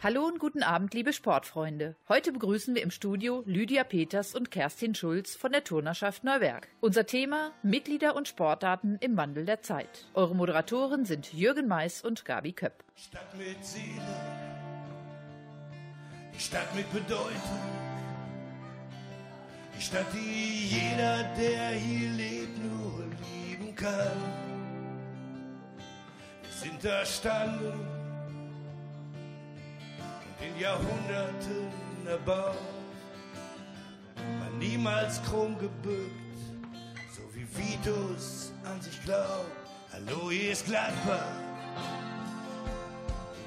Hallo und guten Abend, liebe Sportfreunde. Heute begrüßen wir im Studio Lydia Peters und Kerstin Schulz von der Turnerschaft Neuwerk. Unser Thema Mitglieder und Sportdaten im Wandel der Zeit. Eure Moderatoren sind Jürgen Mais und Gabi Köpp. Stadt mit Seele, die Stadt mit Bedeutung, die Stadt, die jeder, der hier lebt, nur lieben kann. Wir sind da standen in Jahrhunderten erbaut, war niemals krumm gebückt, so wie Vitus an sich glaubt. Hallo, hier ist Gladbach,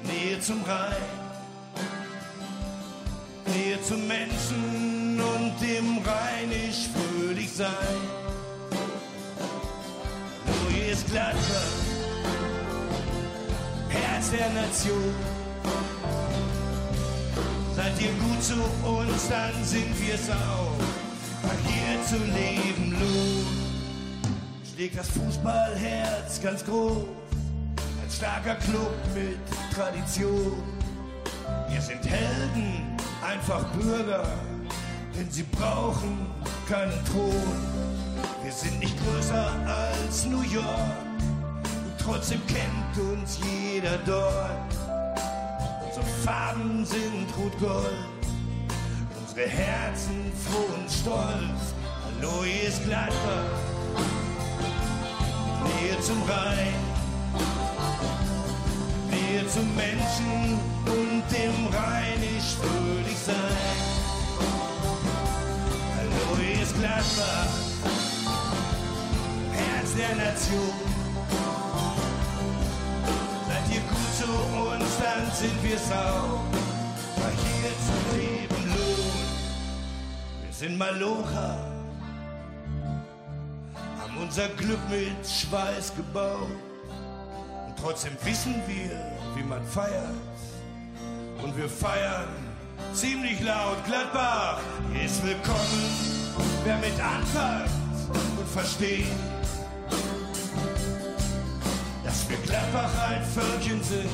Nähe zum Rhein, Nähe zum Menschen und dem rheinisch fröhlich sein. Hallo, hier ist Gladbach, Herz der Nation. Seid ihr gut zu uns, dann sind wir's auch. Weil hier zu leben lohnt. Schlägt das Fußballherz ganz groß. Ein starker Club mit Tradition. Wir sind Helden, einfach Bürger, denn sie brauchen keinen Thron. Wir sind nicht größer als New York und trotzdem kennt uns jeder dort. Unsere Farben sind rot-gold, unsere Herzen froh und stolz. Ist Gladbach, Nähe zum Rhein, Nähe zum Menschen und dem rheinisch fröhlich sein. Hallo, hier ist Gladbach, Herz der Nation. Uns, dann sind wir's auch. Weil hier zu leben lohnt. Wir sind Malocha, haben unser Glück mit Schweiß gebaut. Und trotzdem wissen wir, wie man feiert. Und wir feiern ziemlich laut. Gladbach ist willkommen, wer mit anfängt und versteht dass wir Gladbach ein Völkchen sind,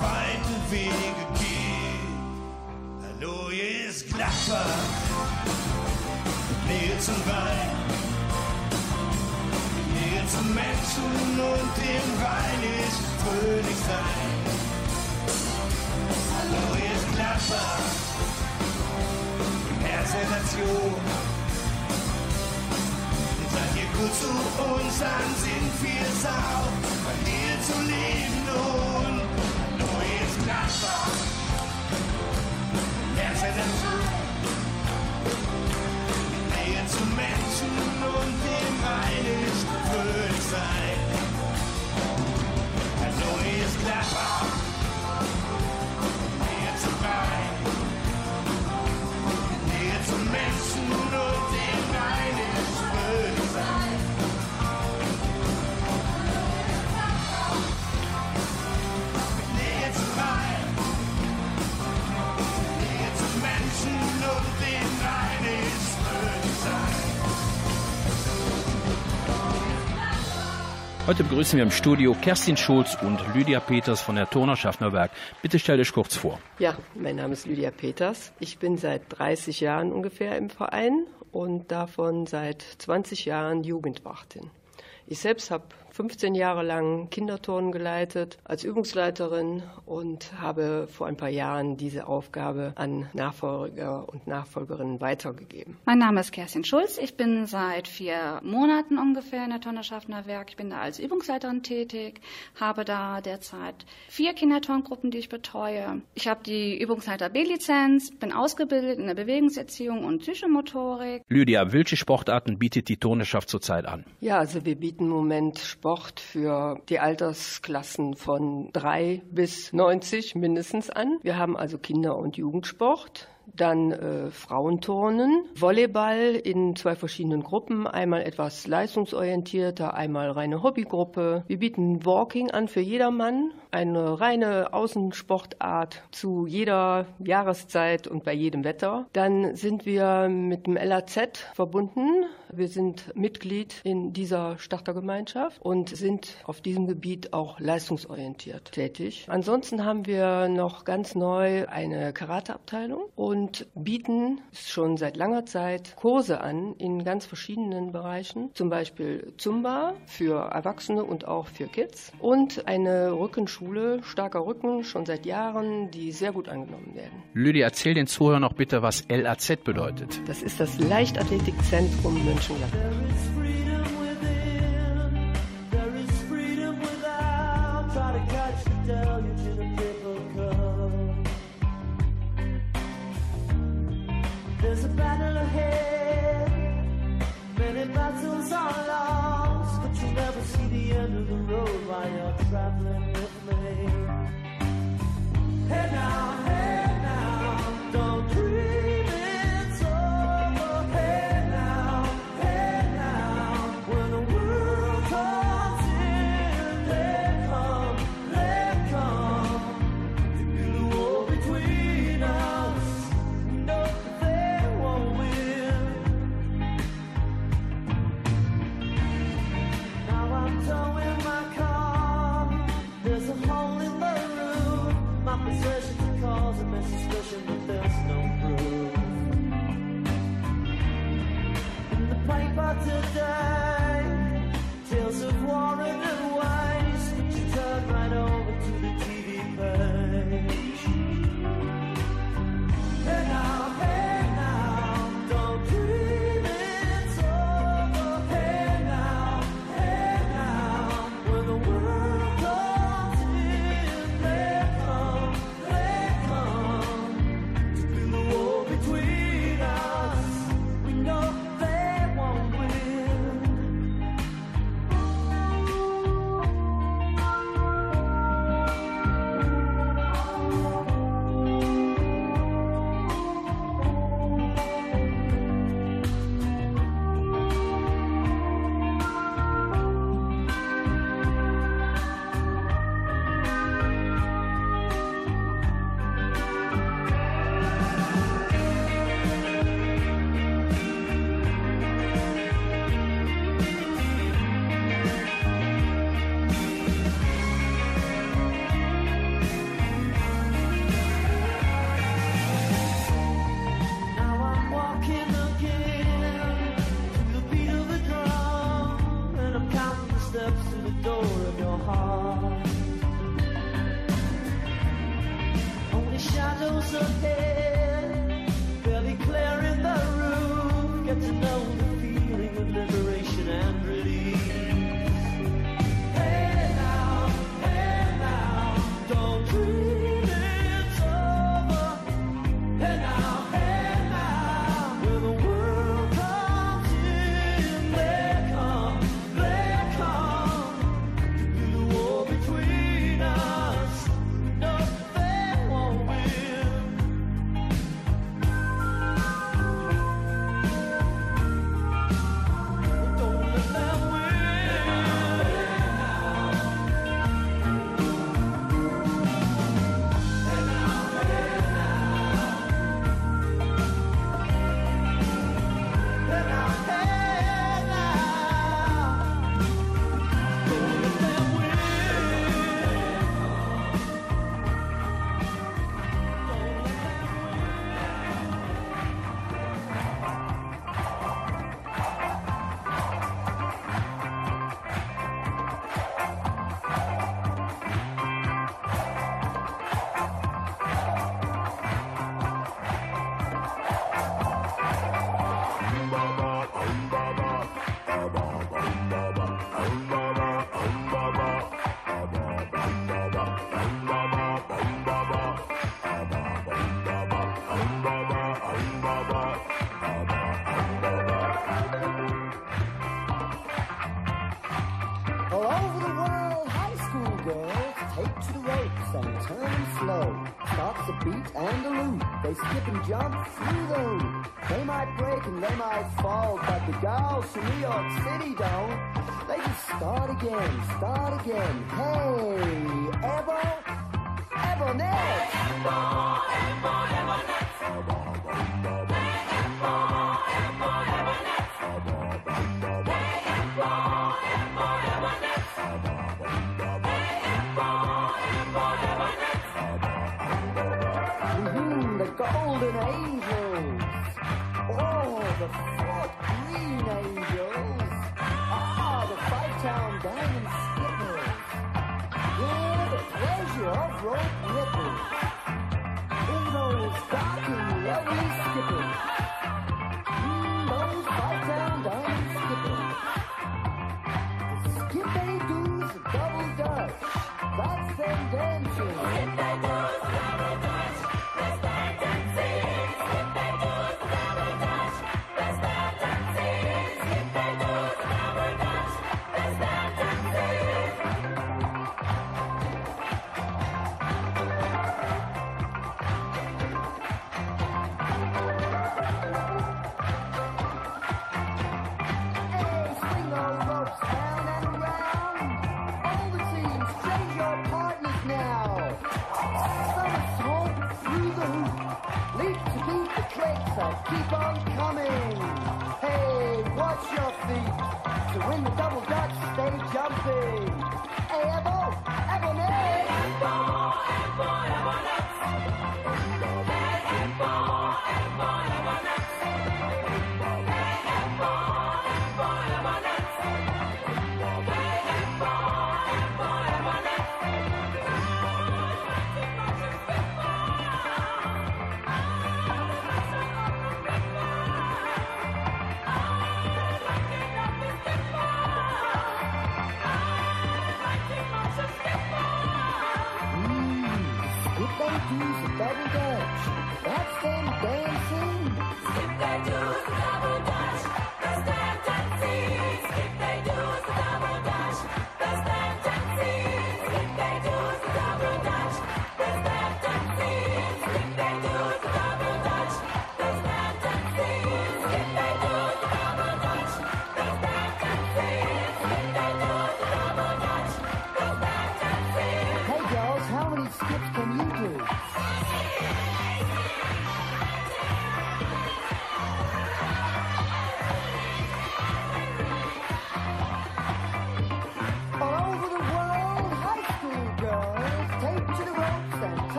weite Wege geht. Hallo, hier ist Gladbach, Nähe zum Rhein, Nähe zum Menschen und dem rheinisch fröhlich sein. Hallo, hier ist Gladbach, im Herz der Nation. Seid ihr gut zu uns, dann sind wir's auch, weil hier zu leben lohnt. Hallo, hier ist Gladbach, Herz Heute begrüßen wir im Studio Kerstin Schulz und Lydia Peters von der Turnerschaft Neuwerk. Bitte stell dich kurz vor. Ja, mein Name ist Lydia Peters. Ich bin seit 30 Jahren ungefähr im Verein und davon seit 20 Jahren Jugendwachtin. Ich selbst habe 15 Jahre lang Kinderturnen geleitet als Übungsleiterin und habe vor ein paar Jahren diese Aufgabe an Nachfolger und Nachfolgerinnen weitergegeben. Mein Name ist Kerstin Schulz. Ich bin seit vier Monaten ungefähr in der Turnerschaftner Werk. Ich bin da als Übungsleiterin tätig, habe da derzeit vier Kinderturngruppen, die ich betreue. Ich habe die Übungsleiter B-Lizenz, bin ausgebildet in der Bewegungserziehung und Psychomotorik. Lydia, welche Sportarten bietet die Turnerschaft zurzeit an? Ja, also wir bieten im Moment Sport für die Altersklassen von drei bis 90 mindestens an. Wir haben also Kinder- und Jugendsport, Dann äh, Frauenturnen, Volleyball in zwei verschiedenen Gruppen, einmal etwas leistungsorientierter, einmal reine Hobbygruppe. Wir bieten Walking an für jedermann, eine reine Außensportart zu jeder Jahreszeit und bei jedem Wetter. Dann sind wir mit dem LAZ verbunden. Wir sind Mitglied in dieser Startergemeinschaft und sind auf diesem Gebiet auch leistungsorientiert tätig. Ansonsten haben wir noch ganz neu eine Karateabteilung und bieten schon seit langer Zeit Kurse an in ganz verschiedenen Bereichen, zum Beispiel Zumba für Erwachsene und auch für Kids und eine Rückenschule, starker Rücken, schon seit Jahren, die sehr gut angenommen werden. Lydia, erzähl den Zuhörern noch bitte, was LAZ bedeutet. Das ist das Leichtathletikzentrum Mönchengladbach. There's they might fall, but the girls from New York City don't. They just start again, start again. Hey, City.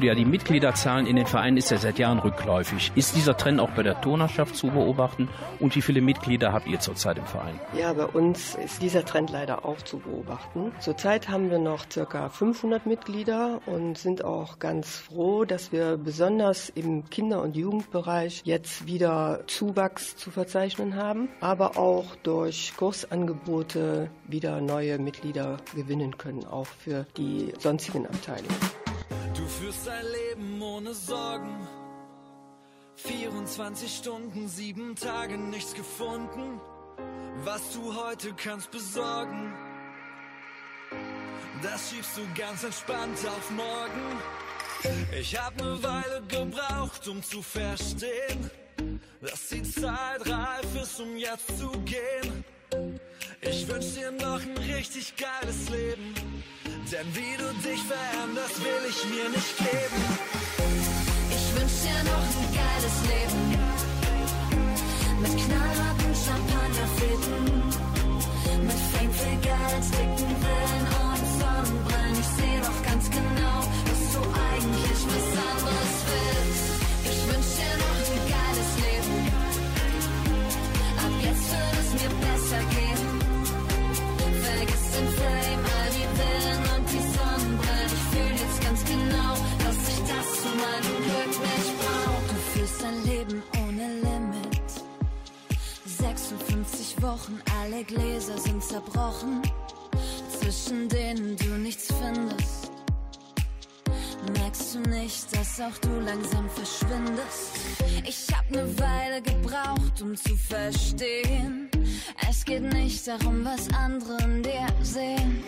Lydia, die Mitgliederzahlen in den Vereinen ist ja seit Jahren rückläufig. Ist dieser Trend auch bei der Turnerschaft zu beobachten? Und wie viele Mitglieder habt ihr zurzeit im Verein? Ja, bei uns ist dieser Trend leider auch zu beobachten. Zurzeit haben wir noch circa 500 Mitglieder und sind auch ganz froh, dass wir besonders im Kinder- und Jugendbereich jetzt wieder Zuwachs zu verzeichnen haben, aber auch durch Kursangebote wieder neue Mitglieder gewinnen können, auch für die sonstigen Abteilungen. Du führst ein Leben ohne Sorgen. 24 Stunden, sieben Tage, nichts gefunden. Was du heute kannst besorgen, das schiebst du ganz entspannt auf morgen. Ich hab ne Weile gebraucht, um zu verstehen, dass die Zeit reif ist, um jetzt zu gehen. Ich wünsch dir noch ein richtig geiles Leben. Denn wie du dich veränderst, will ich mir nicht geben. Ich wünsch dir noch ein geiles Leben. Mit knallharten Champagnerfäden. Mit Fame für Geld, dicken Villen und Sonnenbrillen. Ich seh doch ganz genau, dass du eigentlich was anderes willst. Ich wünsch dir noch ein geiles Leben. Ab jetzt wird es mir besser Leben ohne Limit. 56 Wochen, alle Gläser sind zerbrochen. Zwischen denen du nichts findest. Merkst du nicht, dass auch du langsam verschwindest? Ich hab ne Weile gebraucht, um zu verstehen. Es geht nicht darum, was andere in dir sehen.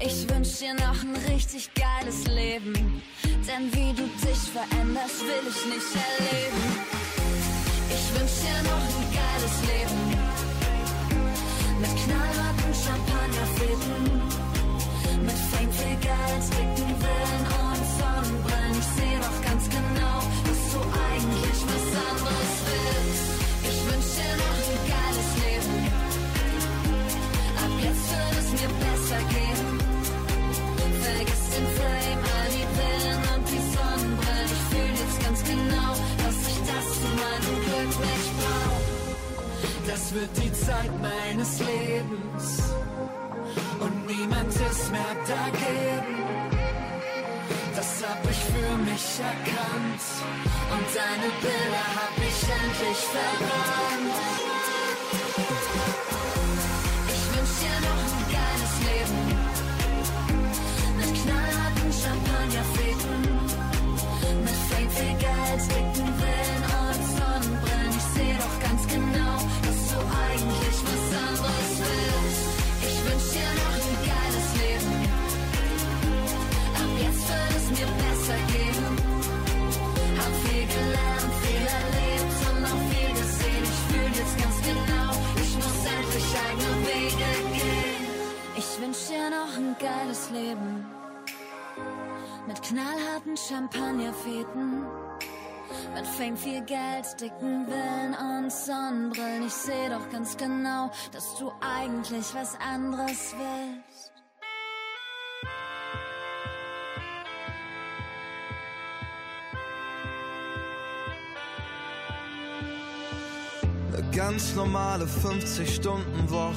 Ich wünsch dir noch ein richtig geiles Leben. Denn wie du dich veränderst, will ich nicht erleben. Ich wünsch dir noch ein geiles Leben. Mit knallharten Champagnerfäden. Mit Fame, viel Geld, dicken Villen und Ich seh doch ganz genau, dass du eigentlich was anderes willst. Ich wünsch dir noch ein geiles Leben. Ab jetzt wird es mir besser gehen. Vergiss den all die Pillen und die Sonnenbrillen. Ich fühl jetzt ganz genau, dass ich das zu meinem Glück nicht brauch. Das wird die Zeit meines Lebens und niemand ist mehr dagegen. Mich erkannt Und deine Bilder hab ich endlich verbannt. Geiles Leben. Mit knallharten Champagnerfäden. Mit Fame, viel Geld, dicken Villen und Sonnenbrillen. Ich seh doch ganz genau, dass du eigentlich was anderes willst. Eine ganz normale 50-Stunden-Woche.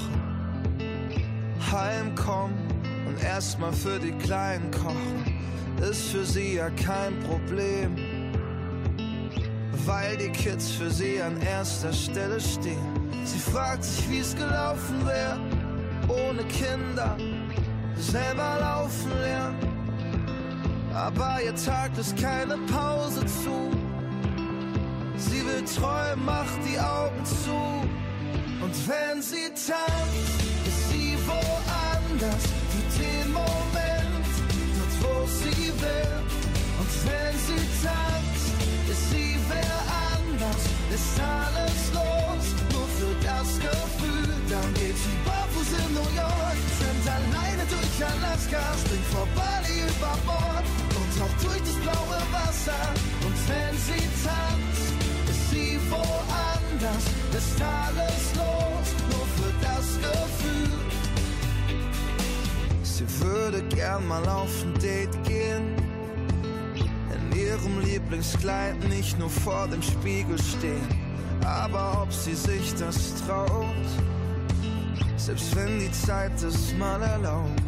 Heimkommen erstmal für die Kleinen kochen. Ist für sie ja kein Problem. Weil die Kids für sie an erster Stelle stehen. Sie fragt sich, wie es gelaufen wäre. Ohne Kinder. Selber laufen lernen. Aber ihr Tag ist keine Pause zu. Sie will träumen, macht die Augen zu. Und wenn sie tanzt, ist sie woanders. Will. Und wenn sie tanzt, ist sie wer anders. Ist alles los, nur für das Gefühl. Dann geht sie barfuß in New York, schwimmt alleine durch Alaska, springt vor Bali über Bord und taucht durch das blaue Wasser. Und wenn sie tanzt, ist sie woanders, ist alles los, Sie würde gern mal auf ein Date gehen, in ihrem Lieblingskleid nicht nur vor dem Spiegel stehen, aber ob sie sich das traut, selbst wenn die Zeit es mal erlaubt.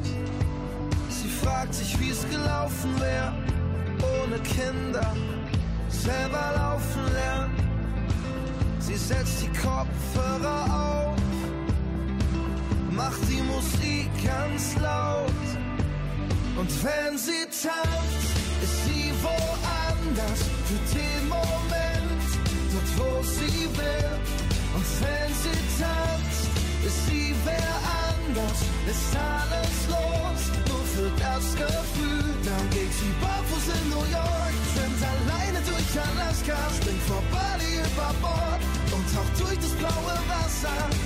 Sie fragt sich, wie es gelaufen wäre, ohne Kinder, selber laufen lernen. Sie setzt die Kopfhörer auf, macht die Musik ganz laut. Und wenn sie tanzt, ist sie woanders für den Moment, dort wo sie will. Und wenn sie tanzt, ist sie wer anders, ist alles los, nur für das Gefühl. Dann geht sie barfuß in New York, schwimmt alleine durch Alaska, springt vor Bali über Bord und taucht durch das blaue Wasser.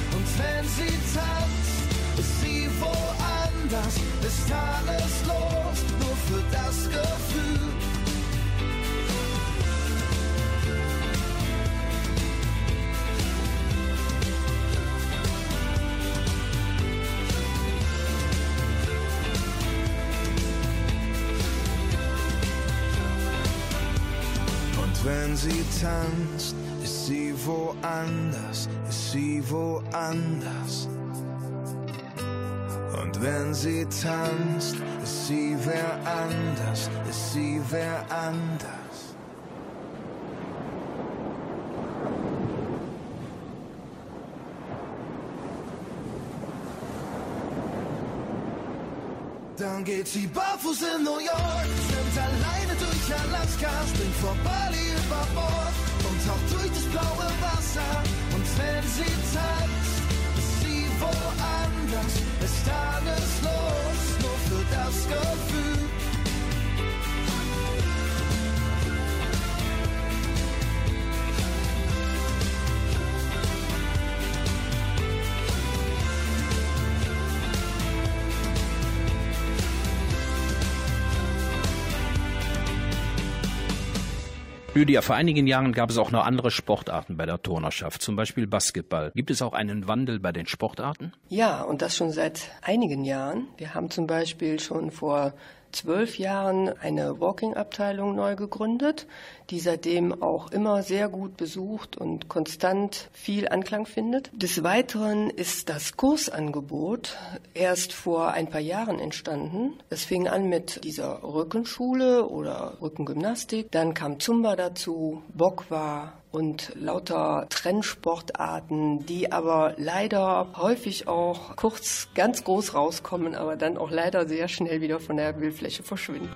Wenn sie tanzt, ist sie woanders, ist sie woanders. Und wenn sie tanzt, ist sie wer anders, ist sie wer anders. Dann geht sie barfuß in New York, schwimmt alleine durch Alaska, springt vor Bali über Bord und taucht durch das blaue Wasser. Und wenn sie tanzt, ist sie woanders, ist alles los, nur für das Gefühl. Lydia, vor einigen Jahren gab es auch noch andere Sportarten bei der Turnerschaft, zum Beispiel Basketball. Gibt es auch einen Wandel bei den Sportarten? Ja, und das schon seit einigen Jahren. Wir haben zum Beispiel schon vor zwölf Jahren eine Walking-Abteilung neu gegründet, die seitdem auch immer sehr gut besucht und konstant viel Anklang findet. Des Weiteren ist das Kursangebot erst vor ein paar Jahren entstanden. Es fing an mit dieser Rückenschule oder Rückengymnastik, dann kam Zumba dazu, Bokwa und lauter Trennsportarten, die aber leider häufig auch kurz ganz groß rauskommen, aber dann auch leider sehr schnell wieder von der Bildfläche verschwinden.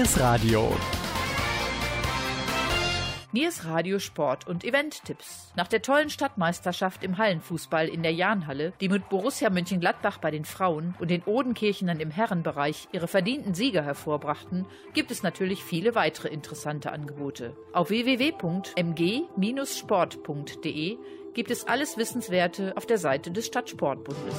Niers Radio. Niers Radio Sport und Event-Tipps. Nach der tollen Stadtmeisterschaft im Hallenfußball in der Jahnhalle, die mit Borussia Mönchengladbach bei den Frauen und den Odenkirchenern im Herrenbereich ihre verdienten Sieger hervorbrachten, gibt es natürlich viele weitere interessante Angebote. Auf www.mg-sport.de gibt es alles Wissenswerte auf der Seite des Stadtsportbundes.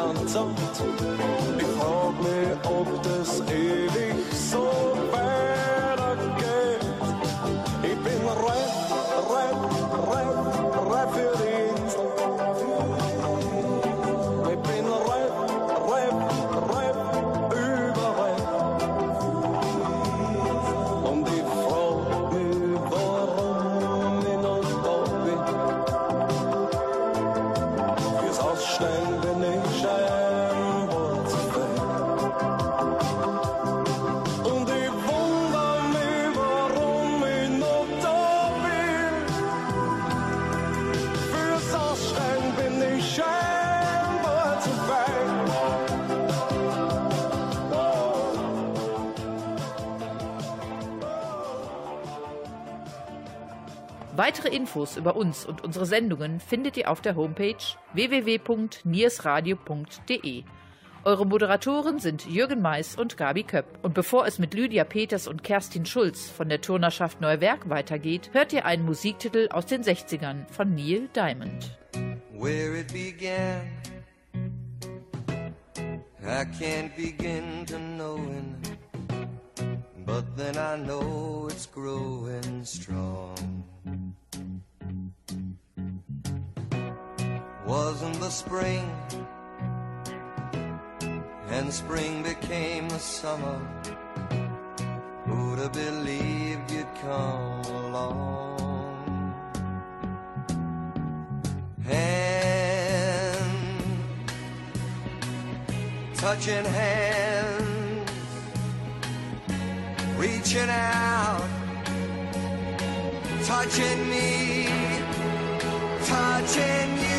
Fürs Finanzamt. Ich frag mich, ob das Weitere Infos über uns und unsere Sendungen findet ihr auf der Homepage www.niersradio.de. Eure Moderatoren sind Jürgen Mais und Gabi Köpp. Und bevor es mit Lydia Peters und Kerstin Schulz von der Turnerschaft Neuwerk weitergeht, hört ihr einen Musiktitel aus den 60ern von Neil Diamond. where it began. I can't begin to knowing, but then I know it's growing strong. Wasn't the spring, and spring became the summer. Who'd have believed you'd come along? hand, touching hands, reaching out, touching me, touching you.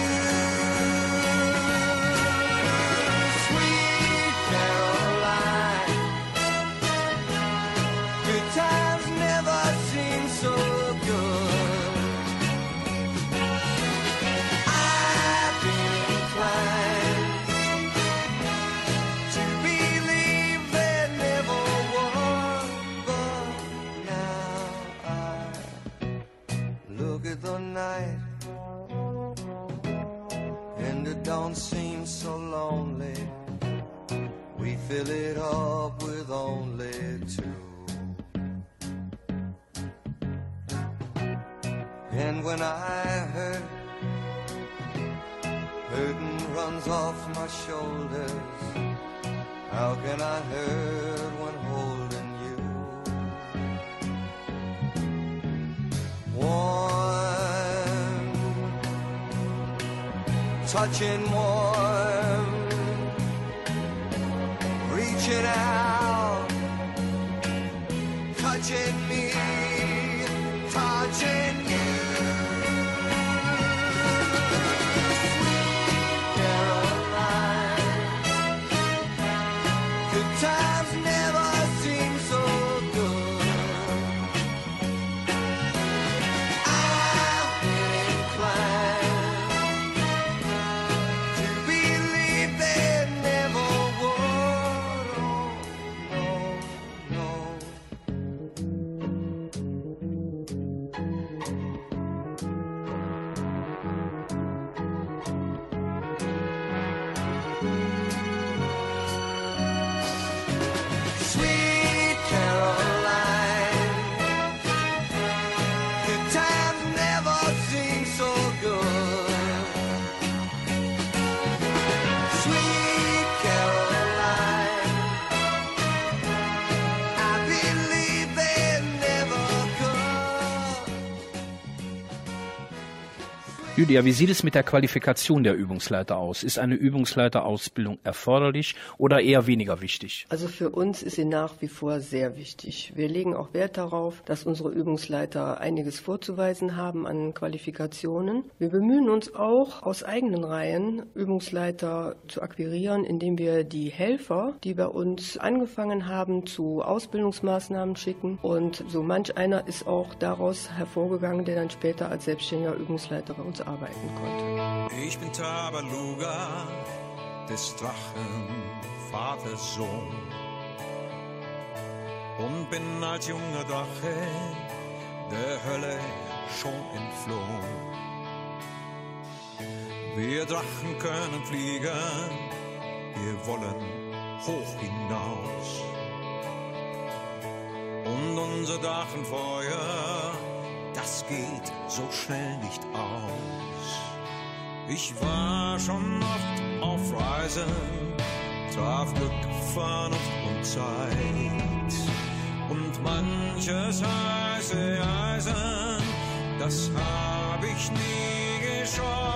Night and it don't seem so lonely. We fill it up with only two. And when I hurt Burden runs off my shoulders. How can I hurt when touching more. Lydia, wie sieht es mit der Qualifikation der Übungsleiter aus? Ist eine Übungsleiterausbildung erforderlich oder eher weniger wichtig? Also für uns ist sie nach wie vor sehr wichtig. Wir legen auch Wert darauf, dass unsere Übungsleiter einiges vorzuweisen haben an Qualifikationen. Wir bemühen uns auch aus eigenen Reihen Übungsleiter zu akquirieren, indem wir die Helfer, die bei uns angefangen haben, zu Ausbildungsmaßnahmen schicken. Und so manch einer ist auch daraus hervorgegangen, der dann später als selbstständiger Übungsleiter bei uns arbeiten konnte. Ich bin Tabaluga, des Drachen Vaters Sohn. Und bin als junger Drache der Hölle schon entflohen. Wir Drachen können fliegen, wir wollen hoch hinaus. Und unser Drachenfeuer, das geht so schnell nicht aus. Ich war schon oft auf Reisen, traf Glück, Vernunft und Zeit. Und manches heiße Eisen, das hab ich nie gescheut.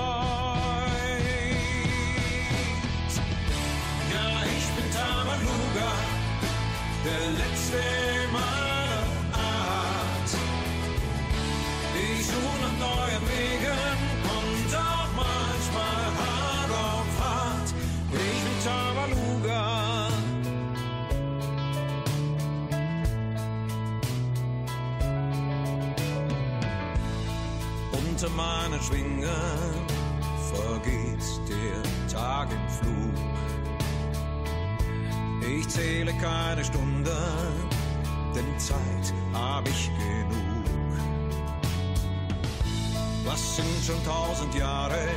Schwingen vergeht der Tag im Flug. Ich zähle keine Stunden, denn Zeit hab ich genug. Was sind schon tausend Jahre?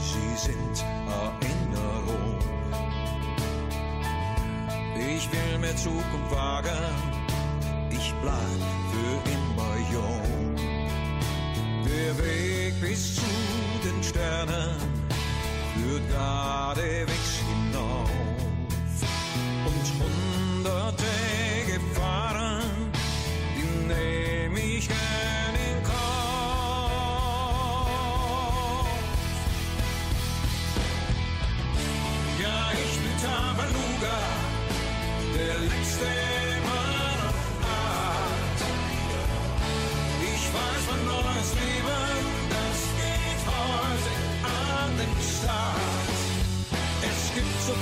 Sie sind Erinnerung. Ich will mehr Zukunft wagen, ich bleib für immer jung. Der Weg bis zu den Sternen führt geradewegs hinauf. Und hunderte Gefahren,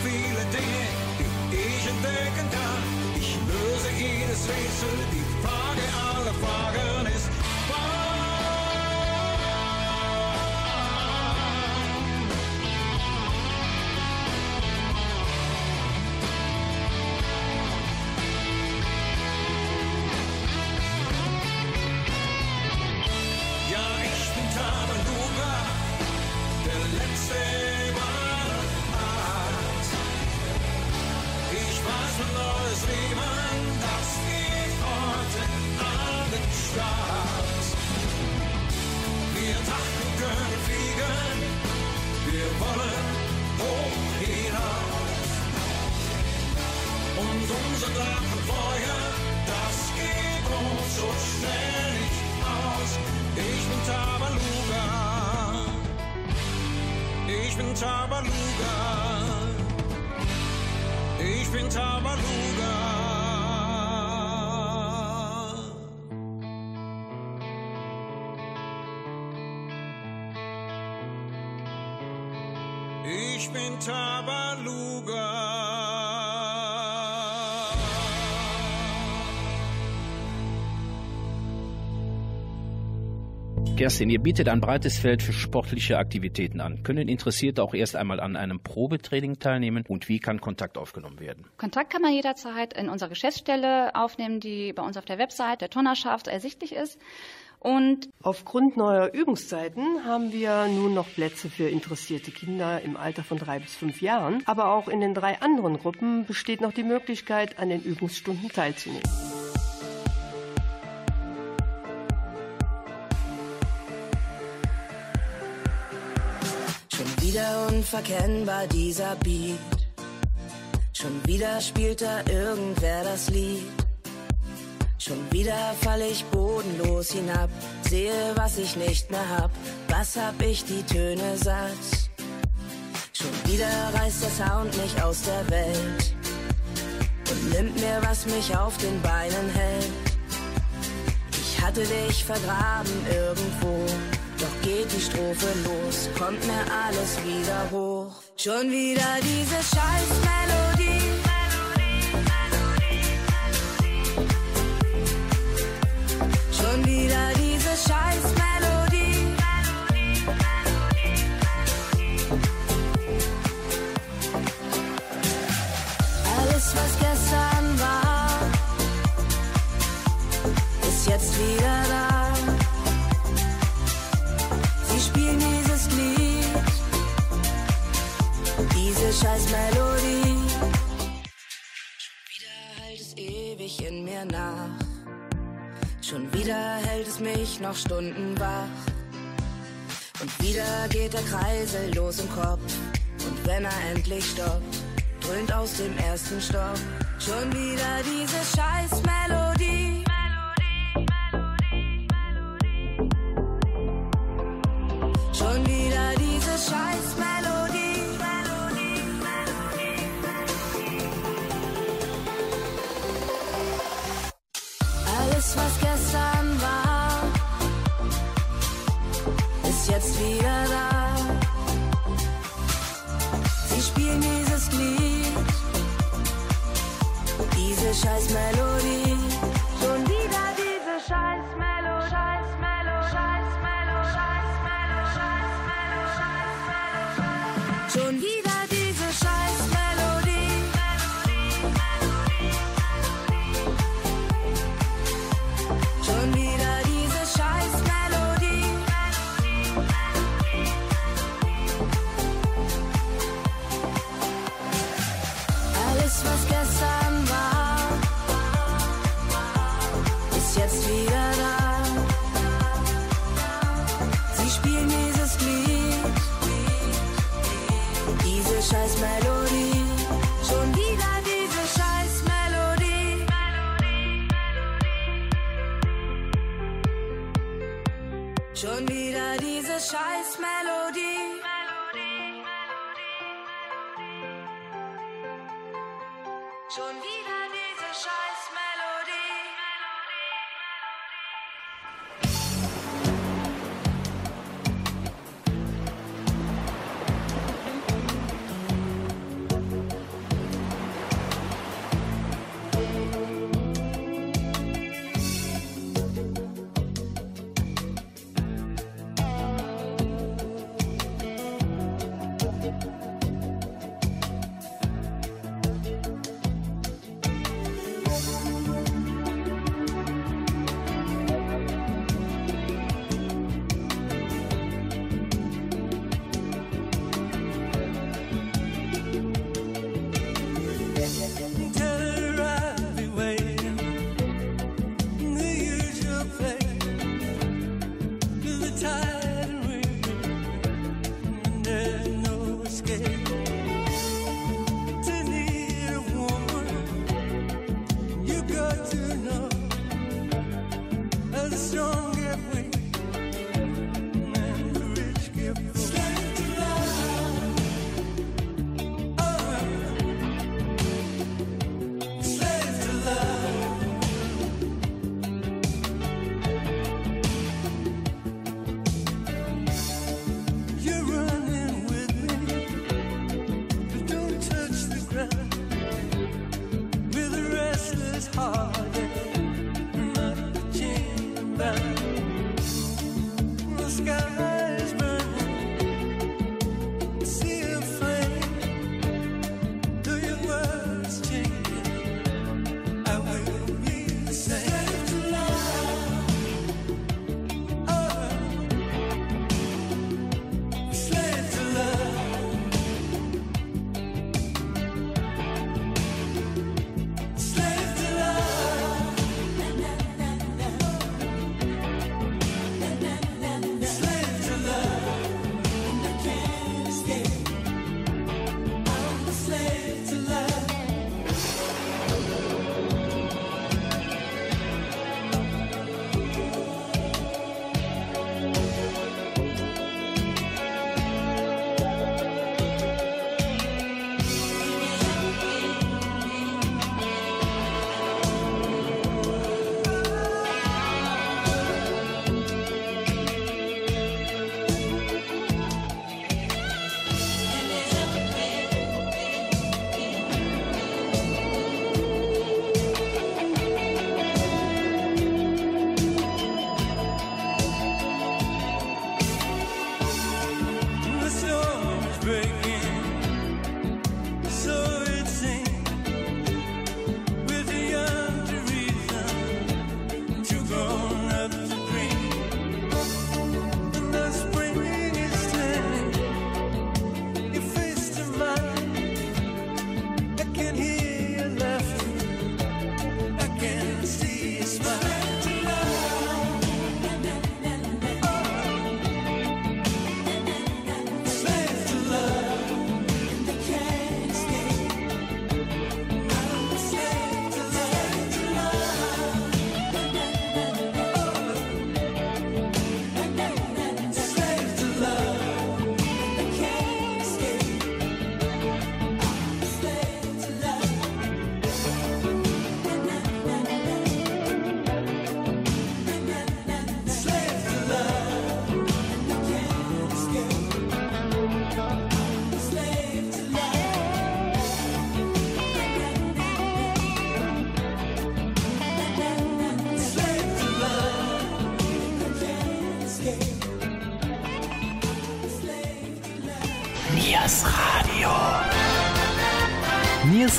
viele Dinge, die ich entdecken kann. Ich löse jedes Rätsel, die Frage aller Fragen ich bin Tabaluga, ich bin Tabaluga. Ich bin Tabaluga. Kerstin, ihr bietet ein breites Feld für sportliche Aktivitäten an. Können Interessierte auch erst einmal an einem Probetraining teilnehmen und wie kann Kontakt aufgenommen werden? Kontakt kann man jederzeit in unserer Geschäftsstelle aufnehmen, die bei uns auf der Website der Tonnerschaft ersichtlich ist. Und Aufgrund neuer Übungszeiten haben wir nun noch Plätze für interessierte Kinder im Alter von drei bis fünf Jahren. Aber auch in den drei anderen Gruppen besteht noch die Möglichkeit, an den Übungsstunden teilzunehmen. Wieder unverkennbar dieser Beat. Schon wieder spielt da irgendwer das Lied. Schon wieder fall ich bodenlos hinab, sehe, was ich nicht mehr hab. Was hab ich die Töne satt? Schon wieder reißt der Sound mich aus der Welt und nimmt mir, was mich auf den Beinen hält. Ich hatte dich vergraben irgendwo, geht die Strophe los, kommt mir alles wieder hoch. Schon wieder diese Scheißmelodie. Schon noch Stunden wach. Und wieder geht der Kreisel los im Kopf. Und wenn er endlich stoppt, dröhnt aus dem ersten Stock schon wieder diese Scheißmelodie.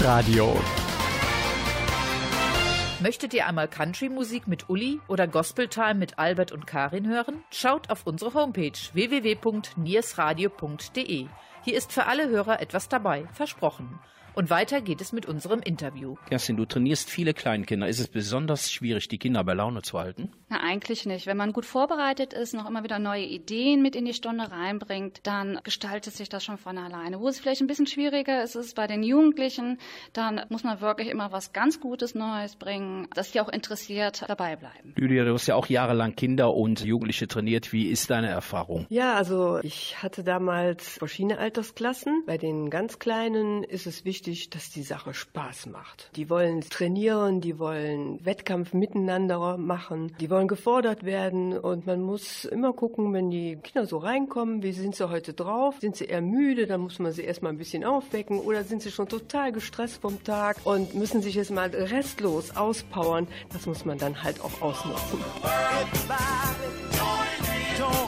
Radio. Möchtet ihr einmal Country-Musik mit Uli oder Gospel-Time mit Albert und Karin hören? Schaut auf unsere Homepage www.niersradio.de. Hier ist für alle Hörer etwas dabei, versprochen. Und weiter geht es mit unserem Interview. Kerstin, du trainierst viele Kleinkinder. Ist es besonders schwierig, die Kinder bei Laune zu halten? Na, eigentlich nicht. Wenn man gut vorbereitet ist, noch immer wieder neue Ideen mit in die Stunde reinbringt, dann gestaltet sich das schon von alleine. Wo es vielleicht ein bisschen schwieriger ist, ist bei den Jugendlichen, dann muss man wirklich immer was ganz Gutes Neues bringen, dass die auch interessiert dabei bleiben. Lydia, du hast ja auch jahrelang Kinder und Jugendliche trainiert. Wie ist deine Erfahrung? Ja, also ich hatte damals verschiedene Altersklassen. Bei den ganz Kleinen ist es wichtig, dass die Sache Spaß macht. Die wollen trainieren, die wollen Wettkampf miteinander machen, die wollen gefordert werden und man muss immer gucken, wenn die Kinder so reinkommen, wie sind sie heute drauf? Sind sie eher müde, dann muss man sie erstmal ein bisschen aufwecken oder sind sie schon total gestresst vom Tag und müssen sich jetzt mal restlos auspowern. Das muss man dann halt auch ausnutzen. Don't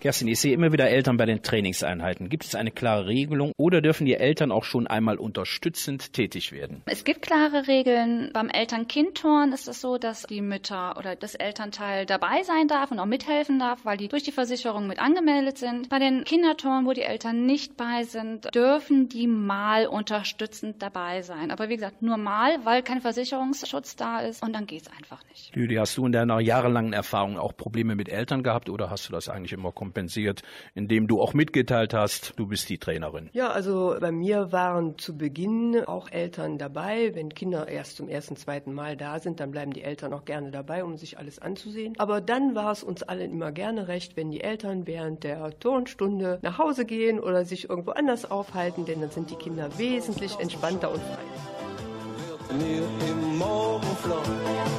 Kerstin, ich sehe immer wieder Eltern bei den Trainingseinheiten. Gibt es eine klare Regelung oder dürfen die Eltern auch schon einmal unterstützend tätig werden? Es gibt klare Regeln. Beim Eltern-Kind-Turn ist es so, dass die Mütter oder das Elternteil dabei sein darf und auch mithelfen darf, weil die durch die Versicherung mit angemeldet sind. Bei den Kinderturnen, wo die Eltern nicht bei sind, dürfen die mal unterstützend dabei sein. Aber wie gesagt, nur mal, weil kein Versicherungsschutz da ist und dann geht's einfach nicht. Lydia, hast du in deiner jahrelangen Erfahrung auch Probleme mit Eltern gehabt oder hast du das eigentlich immer kompensiert, indem du auch mitgeteilt hast, du bist die Trainerin? Ja, also bei mir waren zu Beginn auch Eltern dabei. Wenn Kinder erst zum ersten, zweiten Mal da sind, dann bleiben die Eltern auch gerne dabei, um sich alles anzusehen. Aber dann war es uns allen immer gerne recht, wenn die Eltern während der Turnstunde nach Hause gehen oder sich irgendwo anders aufhalten, denn dann sind die Kinder wesentlich entspannter und freier. mir im Morgenflug.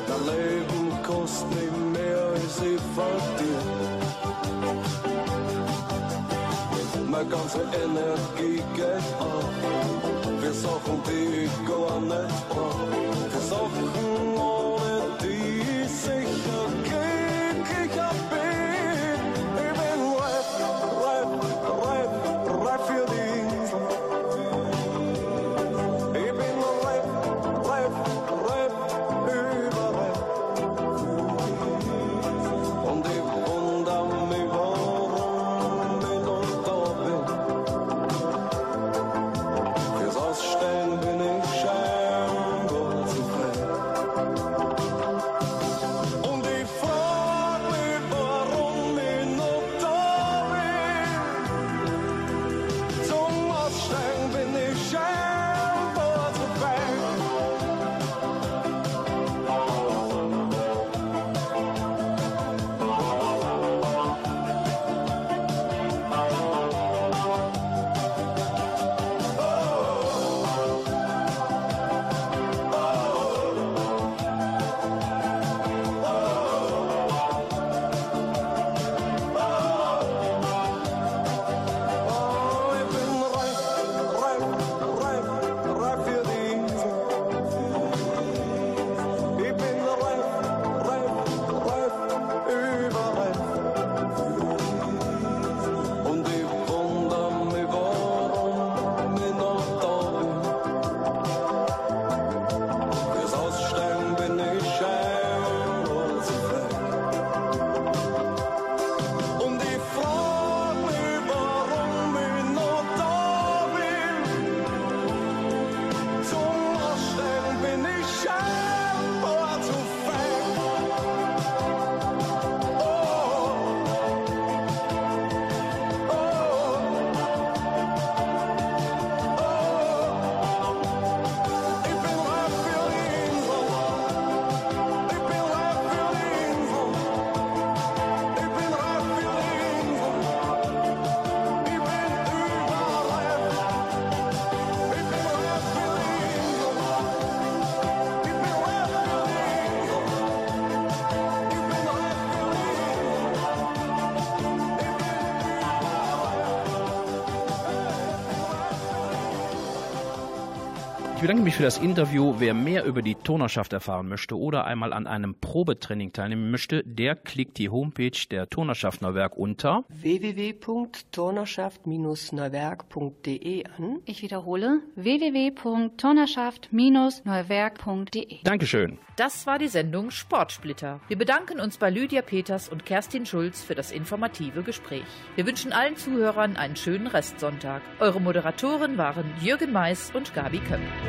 Dein Leben kostet nicht mehr, ich verdient. meine ganze Energie geht ab. Wir suchen die Goa nicht ab. Wir suchen Ich bedanke mich für das Interview. Wer mehr über die Tonerschaft erfahren möchte oder einmal an einem Probetraining teilnehmen möchte, der klickt die Homepage der Tonerschaft Neuwerk unter www.turnerschaft-neuwerk.de an. Ich wiederhole www.turnerschaft-neuwerk.de. Dankeschön. Das war die Sendung Sportsplitter. Wir bedanken uns bei Lydia Peters und Kerstin Schulz für das informative Gespräch. Wir wünschen allen Zuhörern einen schönen Restsonntag. Eure Moderatoren waren Jürgen Mais und Gabi Köppen.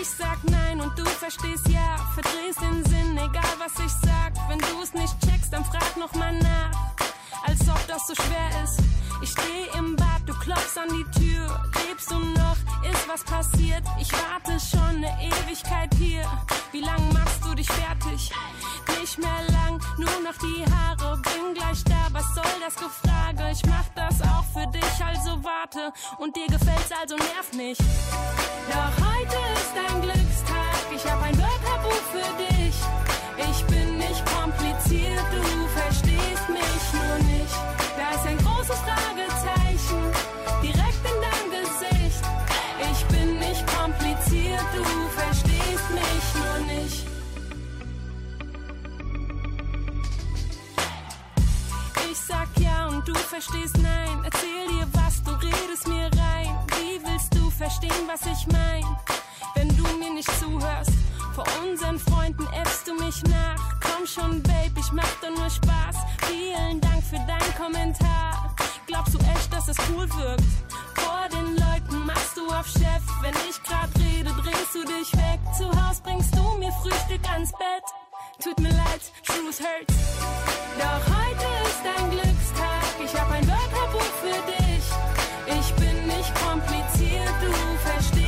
Ich sag nein und du verstehst ja, verdrehst den Sinn, egal was ich sag. Wenn du es nicht checkst, dann frag noch mal nach. Als ob das so schwer ist. Ich steh im Bad, du klopfst an die Tür. Lebst du noch? Ist was passiert? Ich warte schon eine Ewigkeit hier. Wie lang machst du dich fertig? Nicht mehr lang, nur noch die Haare. Bin gleich da, was soll das Gefrage? Ich mach das auch für dich, also warte. Und dir gefällt's, also nerv nicht. Doch heute ist ein Glückstag. Ich hab ein Wörterbuch für dich. Ich bin nicht kompliziert, du verstehst mich nur nicht. Da ist ein großes Fragezeichen direkt in dein Gesicht. Ich bin nicht kompliziert, du verstehst mich nur nicht. Ich sag ja und du verstehst nein. Erzähl dir was, du redest mir rein. Wie willst du verstehen, was ich mein? Wenn du mir nicht zuhörst, vor unseren Freunden äffst du mich nach. Komm schon, Babe, ich mach doch nur Spaß. Vielen Dank für deinen Kommentar. Glaubst du echt, dass das cool wirkt? Vor den Leuten machst du auf Chef. Wenn ich grad rede, drehst du dich weg. Zu Haus bringst du mir Frühstück ans Bett. Tut mir leid, Truth hurts. Doch heute ist dein Glückstag. Ich hab ein Wörterbuch für dich. Ich bin nicht kompliziert, du verstehst.